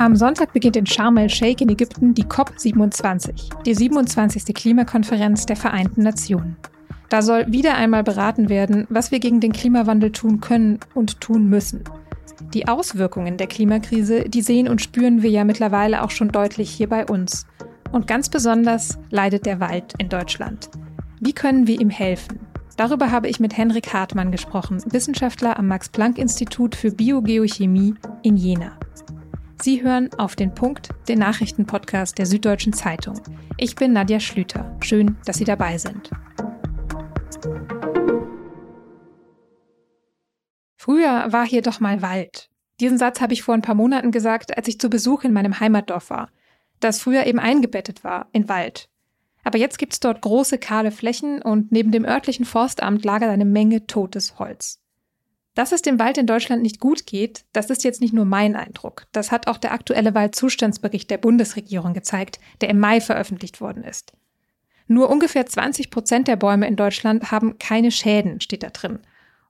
Am Sonntag beginnt in Sharm el-Sheikh in Ägypten die COP27, die 27. Klimakonferenz der Vereinten Nationen. Da soll wieder einmal beraten werden, was wir gegen den Klimawandel tun können und tun müssen. Die Auswirkungen der Klimakrise, die sehen und spüren wir ja mittlerweile auch schon deutlich hier bei uns. Und ganz besonders leidet der Wald in Deutschland. Wie können wir ihm helfen? Darüber habe ich mit Henrik Hartmann gesprochen, Wissenschaftler am Max-Planck-Institut für Biogeochemie in Jena. Sie hören auf den Punkt, den Nachrichtenpodcast der Süddeutschen Zeitung. Ich bin Nadja Schlüter. Schön, dass Sie dabei sind. Früher war hier doch mal Wald. Diesen Satz habe ich vor ein paar Monaten gesagt, als ich zu Besuch in meinem Heimatdorf war, das früher eben eingebettet war in Wald. Aber jetzt gibt es dort große kahle Flächen und neben dem örtlichen Forstamt lagert eine Menge totes Holz. Dass es dem Wald in Deutschland nicht gut geht, das ist jetzt nicht nur mein Eindruck. Das hat auch der aktuelle Waldzustandsbericht der Bundesregierung gezeigt, der im Mai veröffentlicht worden ist. Nur ungefähr 20 Prozent der Bäume in Deutschland haben keine Schäden, steht da drin.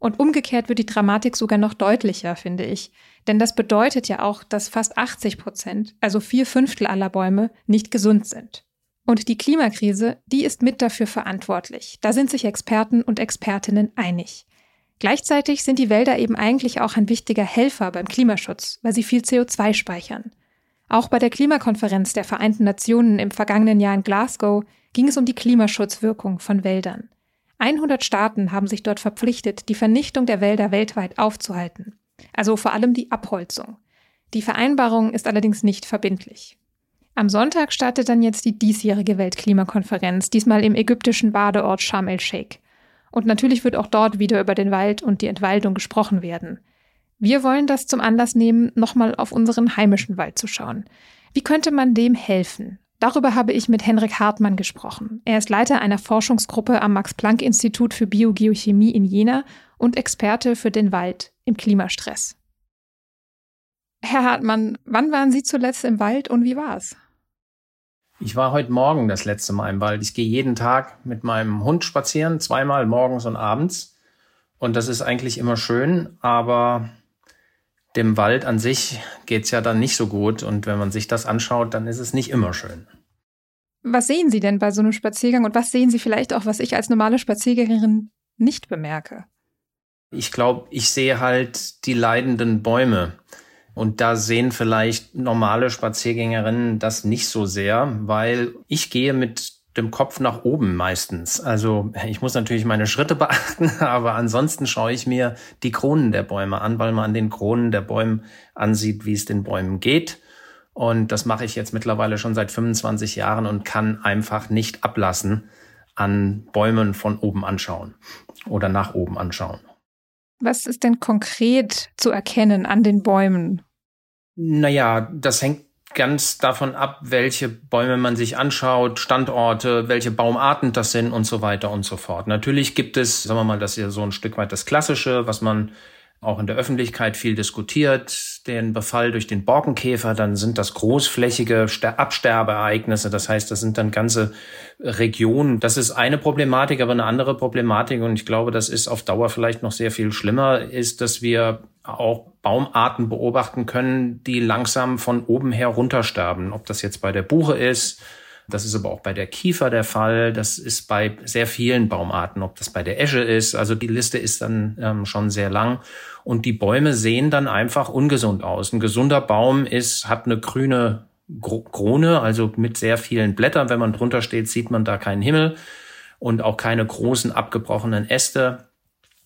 Und umgekehrt wird die Dramatik sogar noch deutlicher, finde ich. Denn das bedeutet ja auch, dass fast 80 Prozent, also vier Fünftel aller Bäume, nicht gesund sind. Und die Klimakrise, die ist mit dafür verantwortlich. Da sind sich Experten und Expertinnen einig. Gleichzeitig sind die Wälder eben eigentlich auch ein wichtiger Helfer beim Klimaschutz, weil sie viel CO2 speichern. Auch bei der Klimakonferenz der Vereinten Nationen im vergangenen Jahr in Glasgow ging es um die Klimaschutzwirkung von Wäldern. 100 Staaten haben sich dort verpflichtet, die Vernichtung der Wälder weltweit aufzuhalten. Also vor allem die Abholzung. Die Vereinbarung ist allerdings nicht verbindlich. Am Sonntag startet dann jetzt die diesjährige Weltklimakonferenz, diesmal im ägyptischen Badeort Sharm el-Sheikh. Und natürlich wird auch dort wieder über den Wald und die Entwaldung gesprochen werden. Wir wollen das zum Anlass nehmen, nochmal auf unseren heimischen Wald zu schauen. Wie könnte man dem helfen? Darüber habe ich mit Henrik Hartmann gesprochen. Er ist Leiter einer Forschungsgruppe am Max-Planck-Institut für Biogeochemie in Jena und Experte für den Wald im Klimastress. Herr Hartmann, wann waren Sie zuletzt im Wald und wie war es? Ich war heute Morgen das letzte Mal im Wald. Ich gehe jeden Tag mit meinem Hund spazieren, zweimal morgens und abends. Und das ist eigentlich immer schön, aber dem Wald an sich geht's ja dann nicht so gut. Und wenn man sich das anschaut, dann ist es nicht immer schön. Was sehen Sie denn bei so einem Spaziergang und was sehen Sie vielleicht auch, was ich als normale Spaziergängerin nicht bemerke? Ich glaube, ich sehe halt die leidenden Bäume. Und da sehen vielleicht normale Spaziergängerinnen das nicht so sehr, weil ich gehe mit dem Kopf nach oben meistens. Also ich muss natürlich meine Schritte beachten, aber ansonsten schaue ich mir die Kronen der Bäume an, weil man an den Kronen der Bäume ansieht, wie es den Bäumen geht. Und das mache ich jetzt mittlerweile schon seit 25 Jahren und kann einfach nicht ablassen an Bäumen von oben anschauen oder nach oben anschauen. Was ist denn konkret zu erkennen an den Bäumen? Naja, das hängt ganz davon ab, welche Bäume man sich anschaut, Standorte, welche Baumarten das sind und so weiter und so fort. Natürlich gibt es, sagen wir mal, das ist ja so ein Stück weit das Klassische, was man auch in der Öffentlichkeit viel diskutiert, den Befall durch den Borkenkäfer, dann sind das großflächige Absterbeereignisse. Das heißt, das sind dann ganze Regionen. Das ist eine Problematik, aber eine andere Problematik, und ich glaube, das ist auf Dauer vielleicht noch sehr viel schlimmer, ist, dass wir auch Baumarten beobachten können, die langsam von oben her runtersterben. Ob das jetzt bei der Buche ist, das ist aber auch bei der Kiefer der Fall. Das ist bei sehr vielen Baumarten, ob das bei der Esche ist. Also die Liste ist dann ähm, schon sehr lang. Und die Bäume sehen dann einfach ungesund aus. Ein gesunder Baum ist, hat eine grüne Krone, also mit sehr vielen Blättern. Wenn man drunter steht, sieht man da keinen Himmel und auch keine großen abgebrochenen Äste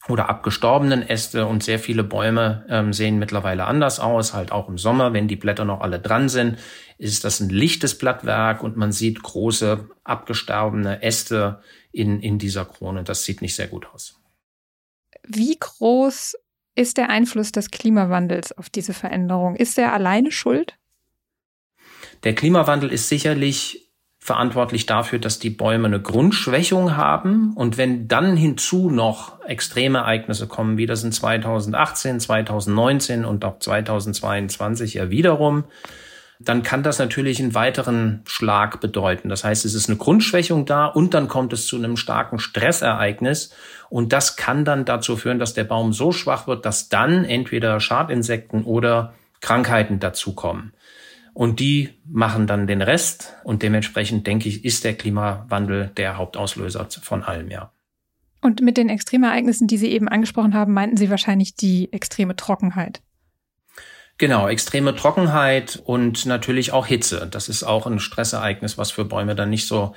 oder abgestorbenen Äste und sehr viele Bäume ähm, sehen mittlerweile anders aus, halt auch im Sommer, wenn die Blätter noch alle dran sind, ist das ein lichtes Blattwerk und man sieht große abgestorbene Äste in, in dieser Krone. Das sieht nicht sehr gut aus. Wie groß ist der Einfluss des Klimawandels auf diese Veränderung? Ist er alleine schuld? Der Klimawandel ist sicherlich verantwortlich dafür, dass die Bäume eine Grundschwächung haben. Und wenn dann hinzu noch extreme Ereignisse kommen, wie das in 2018, 2019 und auch 2022 ja wiederum, dann kann das natürlich einen weiteren Schlag bedeuten. Das heißt, es ist eine Grundschwächung da und dann kommt es zu einem starken Stressereignis. Und das kann dann dazu führen, dass der Baum so schwach wird, dass dann entweder Schadinsekten oder Krankheiten dazukommen. Und die machen dann den Rest. Und dementsprechend denke ich, ist der Klimawandel der Hauptauslöser von allem, ja. Und mit den Extremereignissen, die Sie eben angesprochen haben, meinten Sie wahrscheinlich die extreme Trockenheit. Genau, extreme Trockenheit und natürlich auch Hitze. Das ist auch ein Stressereignis, was für Bäume dann nicht so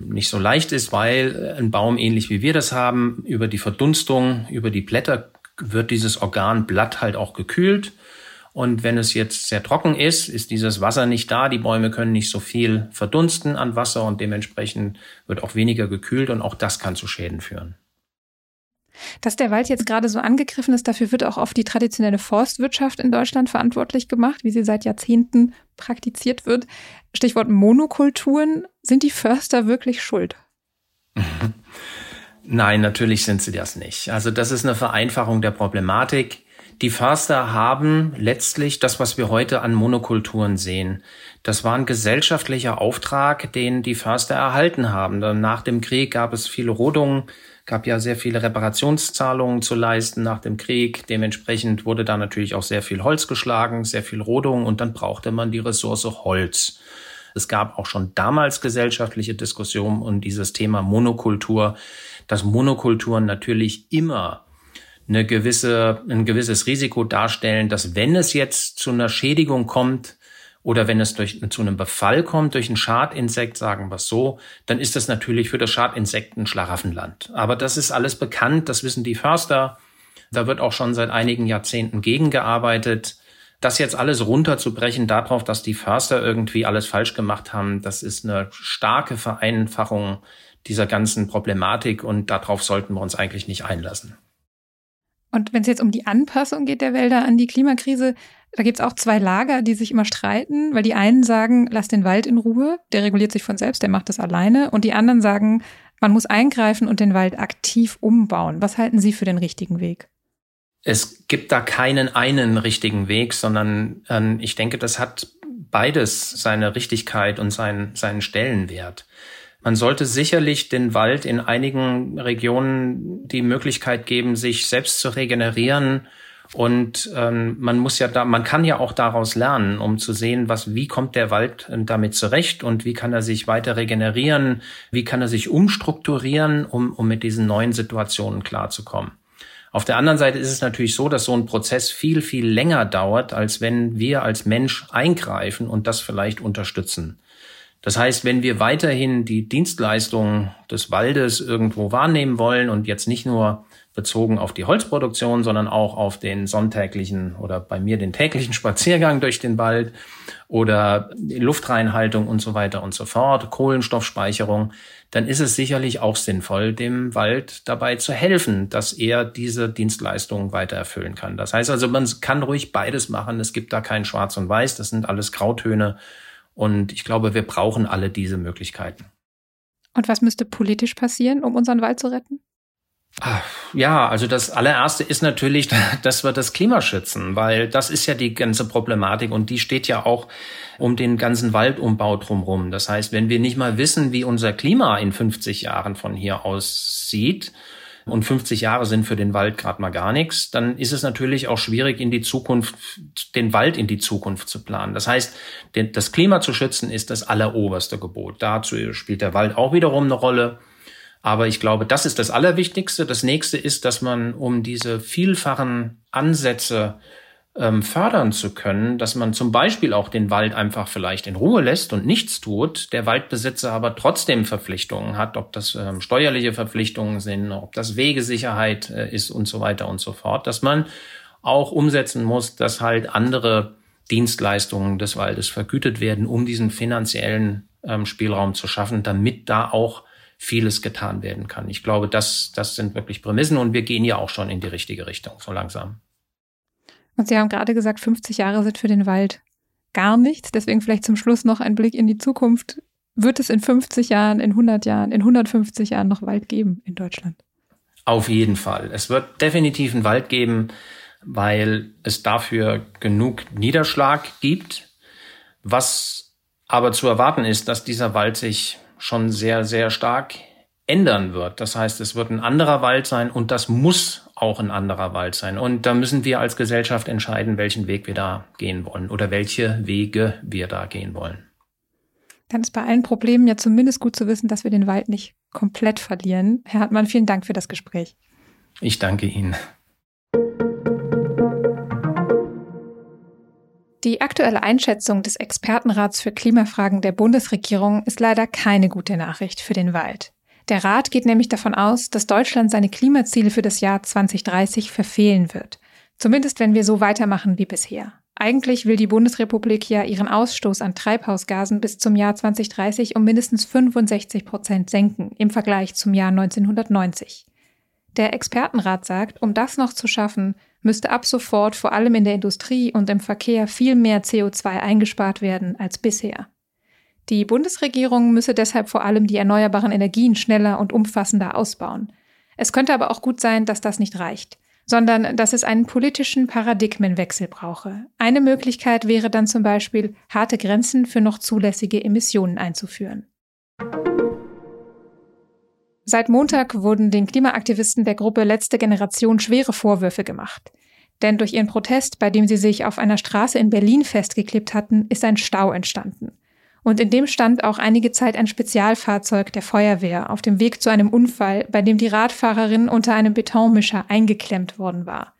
nicht so leicht ist, weil ein Baum ähnlich wie wir das haben, über die Verdunstung, über die Blätter wird dieses Organ Blatt halt auch gekühlt. Und wenn es jetzt sehr trocken ist, ist dieses Wasser nicht da. Die Bäume können nicht so viel verdunsten an Wasser und dementsprechend wird auch weniger gekühlt und auch das kann zu Schäden führen. Dass der Wald jetzt gerade so angegriffen ist, dafür wird auch oft die traditionelle Forstwirtschaft in Deutschland verantwortlich gemacht, wie sie seit Jahrzehnten praktiziert wird. Stichwort Monokulturen. Sind die Förster wirklich schuld? Nein, natürlich sind sie das nicht. Also das ist eine Vereinfachung der Problematik. Die Förster haben letztlich das, was wir heute an Monokulturen sehen. Das war ein gesellschaftlicher Auftrag, den die Förster erhalten haben. Nach dem Krieg gab es viele Rodungen gab ja sehr viele Reparationszahlungen zu leisten nach dem Krieg. Dementsprechend wurde da natürlich auch sehr viel Holz geschlagen, sehr viel Rodung und dann brauchte man die Ressource Holz. Es gab auch schon damals gesellschaftliche Diskussionen um dieses Thema Monokultur, dass Monokulturen natürlich immer eine gewisse, ein gewisses Risiko darstellen, dass wenn es jetzt zu einer Schädigung kommt, oder wenn es durch, zu einem Befall kommt durch ein Schadinsekt, sagen wir es so, dann ist das natürlich für das Schadinsekt ein Schlaraffenland. Aber das ist alles bekannt, das wissen die Förster. Da wird auch schon seit einigen Jahrzehnten gegengearbeitet. Das jetzt alles runterzubrechen darauf, dass die Förster irgendwie alles falsch gemacht haben, das ist eine starke Vereinfachung dieser ganzen Problematik und darauf sollten wir uns eigentlich nicht einlassen. Und wenn es jetzt um die Anpassung geht der Wälder an die Klimakrise, da gibt's auch zwei Lager, die sich immer streiten, weil die einen sagen, lass den Wald in Ruhe, der reguliert sich von selbst, der macht das alleine. Und die anderen sagen, man muss eingreifen und den Wald aktiv umbauen. Was halten Sie für den richtigen Weg? Es gibt da keinen einen richtigen Weg, sondern äh, ich denke, das hat beides seine Richtigkeit und seinen, seinen Stellenwert. Man sollte sicherlich den Wald in einigen Regionen die Möglichkeit geben, sich selbst zu regenerieren und ähm, man muss ja da, man kann ja auch daraus lernen, um zu sehen, was, wie kommt der Wald äh, damit zurecht und wie kann er sich weiter regenerieren, wie kann er sich umstrukturieren, um, um mit diesen neuen Situationen klarzukommen. Auf der anderen Seite ist es natürlich so, dass so ein Prozess viel, viel länger dauert, als wenn wir als Mensch eingreifen und das vielleicht unterstützen. Das heißt, wenn wir weiterhin die Dienstleistungen des Waldes irgendwo wahrnehmen wollen und jetzt nicht nur bezogen auf die Holzproduktion, sondern auch auf den sonntäglichen oder bei mir den täglichen Spaziergang durch den Wald oder die Luftreinhaltung und so weiter und so fort, Kohlenstoffspeicherung, dann ist es sicherlich auch sinnvoll, dem Wald dabei zu helfen, dass er diese Dienstleistungen weiter erfüllen kann. Das heißt also, man kann ruhig beides machen. Es gibt da kein Schwarz und Weiß. Das sind alles Grautöne. Und ich glaube, wir brauchen alle diese Möglichkeiten. Und was müsste politisch passieren, um unseren Wald zu retten? Ja, also das allererste ist natürlich, dass wir das Klima schützen, weil das ist ja die ganze Problematik und die steht ja auch um den ganzen Waldumbau drumherum. Das heißt, wenn wir nicht mal wissen, wie unser Klima in 50 Jahren von hier aus sieht, und 50 Jahre sind für den Wald gerade mal gar nichts, dann ist es natürlich auch schwierig, in die Zukunft, den Wald in die Zukunft zu planen. Das heißt, das Klima zu schützen ist das alleroberste Gebot. Dazu spielt der Wald auch wiederum eine Rolle. Aber ich glaube, das ist das Allerwichtigste. Das nächste ist, dass man, um diese vielfachen Ansätze ähm, fördern zu können, dass man zum Beispiel auch den Wald einfach vielleicht in Ruhe lässt und nichts tut, der Waldbesitzer aber trotzdem Verpflichtungen hat, ob das ähm, steuerliche Verpflichtungen sind, ob das Wegesicherheit äh, ist und so weiter und so fort, dass man auch umsetzen muss, dass halt andere Dienstleistungen des Waldes vergütet werden, um diesen finanziellen ähm, Spielraum zu schaffen, damit da auch vieles getan werden kann. Ich glaube, das, das sind wirklich Prämissen und wir gehen ja auch schon in die richtige Richtung, so langsam. Und Sie haben gerade gesagt, 50 Jahre sind für den Wald gar nichts. Deswegen vielleicht zum Schluss noch ein Blick in die Zukunft. Wird es in 50 Jahren, in 100 Jahren, in 150 Jahren noch Wald geben in Deutschland? Auf jeden Fall. Es wird definitiv einen Wald geben, weil es dafür genug Niederschlag gibt. Was aber zu erwarten ist, dass dieser Wald sich schon sehr, sehr stark ändern wird. Das heißt, es wird ein anderer Wald sein und das muss auch ein anderer Wald sein. Und da müssen wir als Gesellschaft entscheiden, welchen Weg wir da gehen wollen oder welche Wege wir da gehen wollen. Dann ist bei allen Problemen ja zumindest gut zu wissen, dass wir den Wald nicht komplett verlieren. Herr Hartmann, vielen Dank für das Gespräch. Ich danke Ihnen. Die aktuelle Einschätzung des Expertenrats für Klimafragen der Bundesregierung ist leider keine gute Nachricht für den Wald. Der Rat geht nämlich davon aus, dass Deutschland seine Klimaziele für das Jahr 2030 verfehlen wird. Zumindest wenn wir so weitermachen wie bisher. Eigentlich will die Bundesrepublik ja ihren Ausstoß an Treibhausgasen bis zum Jahr 2030 um mindestens 65 Prozent senken im Vergleich zum Jahr 1990. Der Expertenrat sagt, um das noch zu schaffen, müsste ab sofort vor allem in der Industrie und im Verkehr viel mehr CO2 eingespart werden als bisher. Die Bundesregierung müsse deshalb vor allem die erneuerbaren Energien schneller und umfassender ausbauen. Es könnte aber auch gut sein, dass das nicht reicht, sondern dass es einen politischen Paradigmenwechsel brauche. Eine Möglichkeit wäre dann zum Beispiel, harte Grenzen für noch zulässige Emissionen einzuführen. Seit Montag wurden den Klimaaktivisten der Gruppe Letzte Generation schwere Vorwürfe gemacht. Denn durch ihren Protest, bei dem sie sich auf einer Straße in Berlin festgeklebt hatten, ist ein Stau entstanden. Und in dem stand auch einige Zeit ein Spezialfahrzeug der Feuerwehr auf dem Weg zu einem Unfall, bei dem die Radfahrerin unter einem Betonmischer eingeklemmt worden war.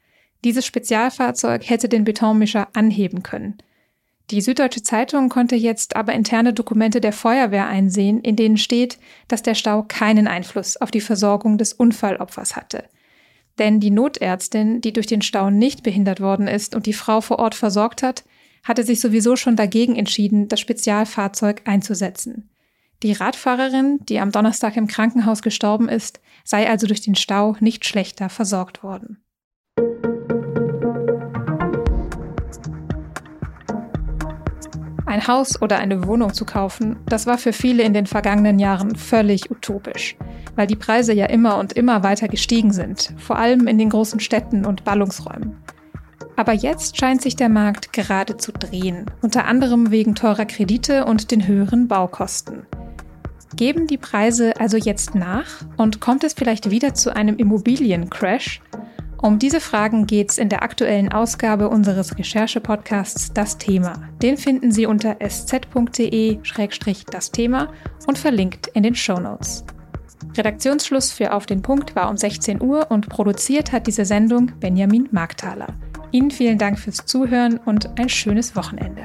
Dieses Spezialfahrzeug hätte den Betonmischer anheben können. Die Süddeutsche Zeitung konnte jetzt aber interne Dokumente der Feuerwehr einsehen, in denen steht, dass der Stau keinen Einfluss auf die Versorgung des Unfallopfers hatte. Denn die Notärztin, die durch den Stau nicht behindert worden ist und die Frau vor Ort versorgt hat, hatte sich sowieso schon dagegen entschieden, das Spezialfahrzeug einzusetzen. Die Radfahrerin, die am Donnerstag im Krankenhaus gestorben ist, sei also durch den Stau nicht schlechter versorgt worden. Ein Haus oder eine Wohnung zu kaufen, das war für viele in den vergangenen Jahren völlig utopisch, weil die Preise ja immer und immer weiter gestiegen sind, vor allem in den großen Städten und Ballungsräumen. Aber jetzt scheint sich der Markt gerade zu drehen, unter anderem wegen teurer Kredite und den höheren Baukosten. Geben die Preise also jetzt nach und kommt es vielleicht wieder zu einem Immobiliencrash? Um diese Fragen geht es in der aktuellen Ausgabe unseres Recherche-Podcasts Das Thema. Den finden Sie unter sz.de-das Thema und verlinkt in den Show Notes. Redaktionsschluss für Auf den Punkt war um 16 Uhr und produziert hat diese Sendung Benjamin Markthaler. Ihnen vielen Dank fürs Zuhören und ein schönes Wochenende.